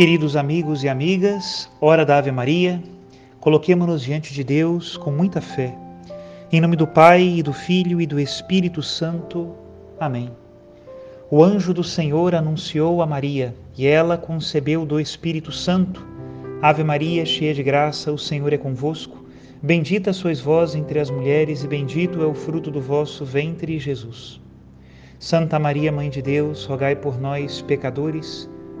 Queridos amigos e amigas, hora da Ave Maria, coloquemos-nos diante de Deus com muita fé. Em nome do Pai, e do Filho e do Espírito Santo. Amém. O anjo do Senhor anunciou a Maria, e ela concebeu do Espírito Santo. Ave Maria, cheia de graça, o Senhor é convosco. Bendita sois vós entre as mulheres, e bendito é o fruto do vosso ventre, Jesus. Santa Maria, Mãe de Deus, rogai por nós, pecadores,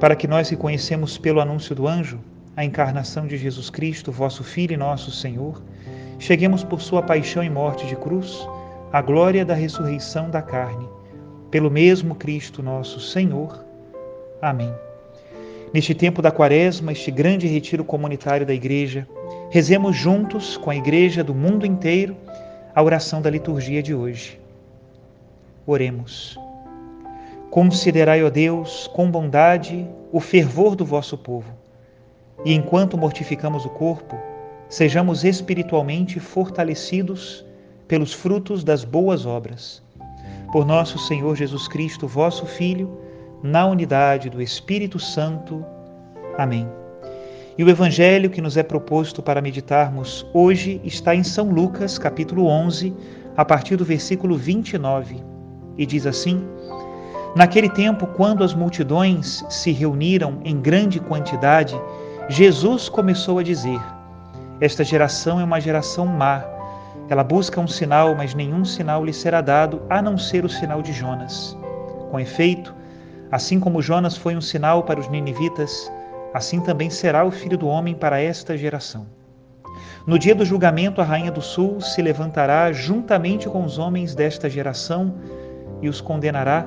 para que nós que conhecemos pelo anúncio do anjo a encarnação de Jesus Cristo, vosso Filho e nosso Senhor, cheguemos por sua paixão e morte de cruz à glória da ressurreição da carne, pelo mesmo Cristo nosso Senhor. Amém. Neste tempo da Quaresma, este grande retiro comunitário da Igreja, rezemos juntos com a Igreja do mundo inteiro a oração da liturgia de hoje. Oremos. Considerai, ó Deus, com bondade o fervor do vosso povo, e enquanto mortificamos o corpo, sejamos espiritualmente fortalecidos pelos frutos das boas obras. Por nosso Senhor Jesus Cristo, vosso Filho, na unidade do Espírito Santo. Amém. E o evangelho que nos é proposto para meditarmos hoje está em São Lucas, capítulo 11, a partir do versículo 29, e diz assim: Naquele tempo, quando as multidões se reuniram em grande quantidade, Jesus começou a dizer: Esta geração é uma geração má. Ela busca um sinal, mas nenhum sinal lhe será dado a não ser o sinal de Jonas. Com efeito, assim como Jonas foi um sinal para os ninivitas, assim também será o filho do homem para esta geração. No dia do julgamento, a rainha do sul se levantará juntamente com os homens desta geração e os condenará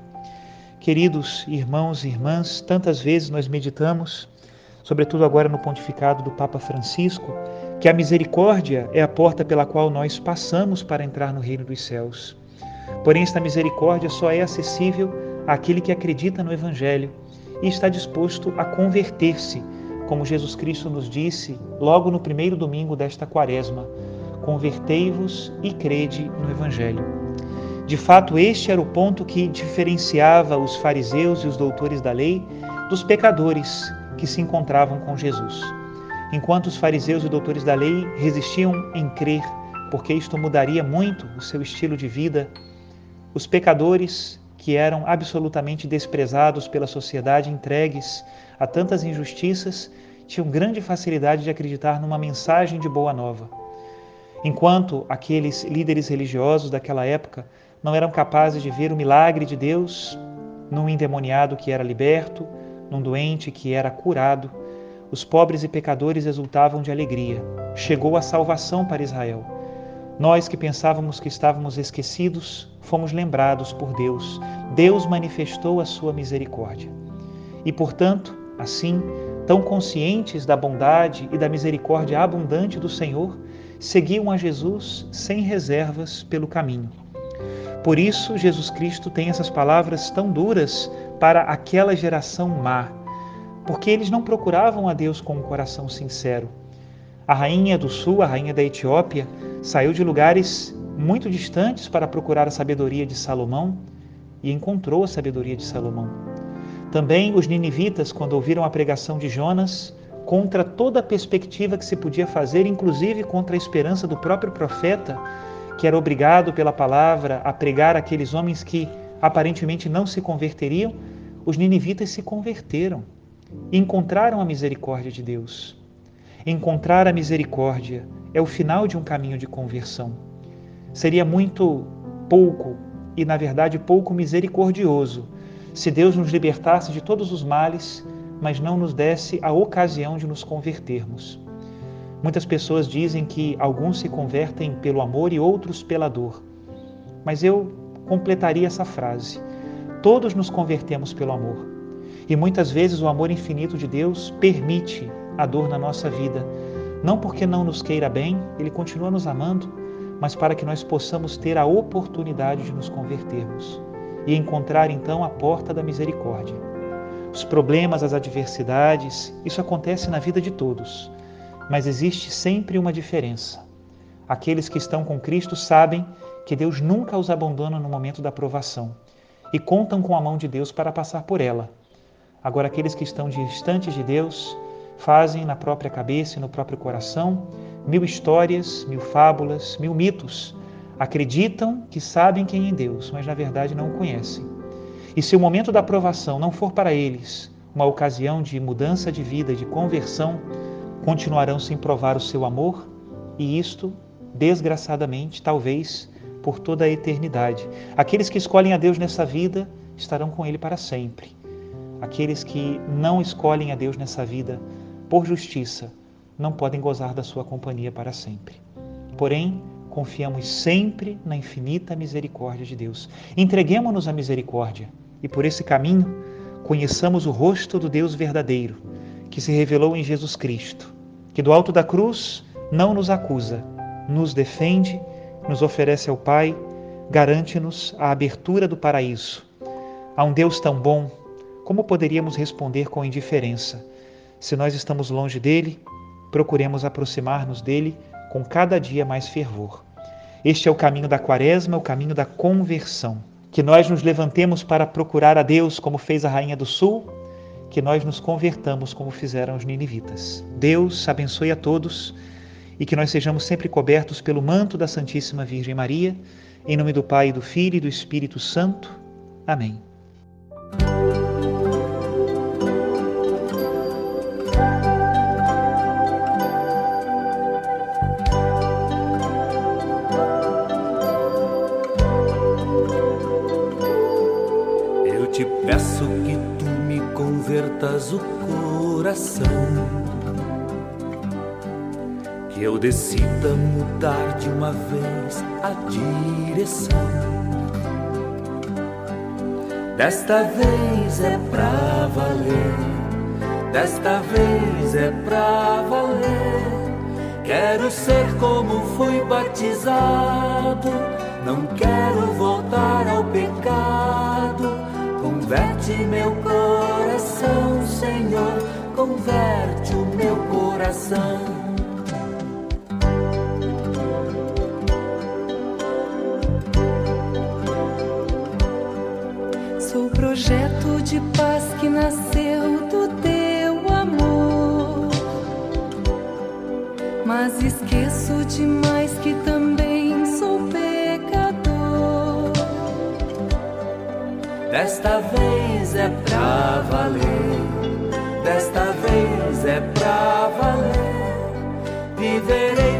Queridos irmãos e irmãs, tantas vezes nós meditamos, sobretudo agora no pontificado do Papa Francisco, que a misericórdia é a porta pela qual nós passamos para entrar no reino dos céus. Porém, esta misericórdia só é acessível àquele que acredita no Evangelho e está disposto a converter-se, como Jesus Cristo nos disse logo no primeiro domingo desta quaresma: Convertei-vos e crede no Evangelho. De fato, este era o ponto que diferenciava os fariseus e os doutores da lei dos pecadores que se encontravam com Jesus. Enquanto os fariseus e doutores da lei resistiam em crer, porque isto mudaria muito o seu estilo de vida, os pecadores, que eram absolutamente desprezados pela sociedade, entregues a tantas injustiças, tinham grande facilidade de acreditar numa mensagem de boa nova. Enquanto aqueles líderes religiosos daquela época não eram capazes de ver o milagre de Deus num endemoniado que era liberto, num doente que era curado. Os pobres e pecadores exultavam de alegria. Chegou a salvação para Israel. Nós que pensávamos que estávamos esquecidos, fomos lembrados por Deus. Deus manifestou a sua misericórdia. E, portanto, assim, tão conscientes da bondade e da misericórdia abundante do Senhor, seguiam a Jesus sem reservas pelo caminho. Por isso, Jesus Cristo tem essas palavras tão duras para aquela geração má, porque eles não procuravam a Deus com um coração sincero. A rainha do sul, a rainha da Etiópia, Saiu de lugares muito distantes para procurar a sabedoria de Salomão e encontrou a sabedoria de Salomão. Também os ninivitas, quando ouviram a pregação de Jonas, contra toda a perspectiva que se podia fazer, inclusive contra a esperança do próprio profeta, que era obrigado pela palavra a pregar aqueles homens que aparentemente não se converteriam, os ninivitas se converteram encontraram a misericórdia de Deus. Encontrar a misericórdia é o final de um caminho de conversão. Seria muito pouco e, na verdade, pouco misericordioso se Deus nos libertasse de todos os males, mas não nos desse a ocasião de nos convertermos. Muitas pessoas dizem que alguns se convertem pelo amor e outros pela dor. Mas eu completaria essa frase. Todos nos convertemos pelo amor. E muitas vezes o amor infinito de Deus permite a dor na nossa vida, não porque não nos queira bem, ele continua nos amando, mas para que nós possamos ter a oportunidade de nos convertermos e encontrar então a porta da misericórdia. Os problemas, as adversidades, isso acontece na vida de todos, mas existe sempre uma diferença. Aqueles que estão com Cristo sabem que Deus nunca os abandona no momento da provação e contam com a mão de Deus para passar por ela. Agora, aqueles que estão distantes de Deus fazem na própria cabeça e no próprio coração mil histórias, mil fábulas, mil mitos. Acreditam que sabem quem é Deus, mas na verdade não o conhecem. E se o momento da aprovação não for para eles uma ocasião de mudança de vida, de conversão, continuarão sem provar o seu amor, e isto, desgraçadamente, talvez por toda a eternidade. Aqueles que escolhem a Deus nessa vida estarão com Ele para sempre. Aqueles que não escolhem a Deus nessa vida por justiça não podem gozar da sua companhia para sempre. Porém, confiamos sempre na infinita misericórdia de Deus. Entreguemos-nos à misericórdia e por esse caminho conheçamos o rosto do Deus verdadeiro, que se revelou em Jesus Cristo, que do alto da cruz não nos acusa, nos defende, nos oferece ao Pai, garante-nos a abertura do paraíso. A um Deus tão bom, como poderíamos responder com indiferença? Se nós estamos longe dele, procuremos aproximar-nos dele com cada dia mais fervor. Este é o caminho da Quaresma, o caminho da conversão. Que nós nos levantemos para procurar a Deus, como fez a Rainha do Sul, que nós nos convertamos, como fizeram os ninivitas. Deus abençoe a todos e que nós sejamos sempre cobertos pelo manto da Santíssima Virgem Maria. Em nome do Pai, do Filho e do Espírito Santo. Amém. Peço que tu me convertas o coração. Que eu decida mudar de uma vez a direção. Desta vez é pra valer, desta vez é pra valer. Quero ser como fui batizado, não quero voltar ao pecado Converte meu coração, Senhor, converte o meu coração. Sou projeto de paz que nasceu do teu amor, mas esqueço demais que também sou Desta vez é pra valer, desta vez é pra valer. Viverei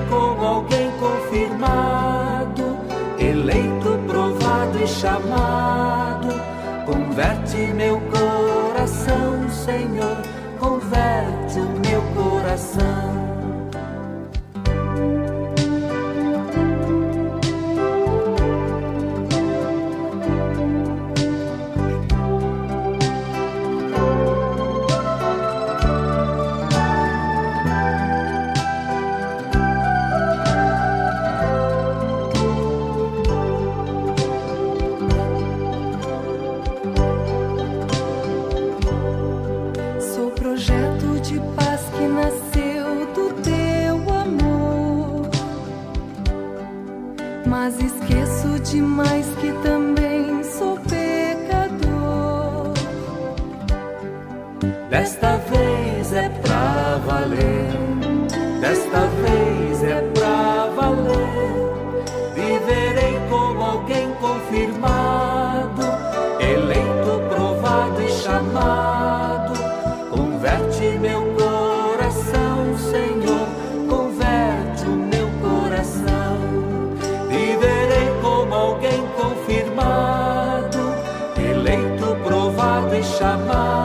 Mama.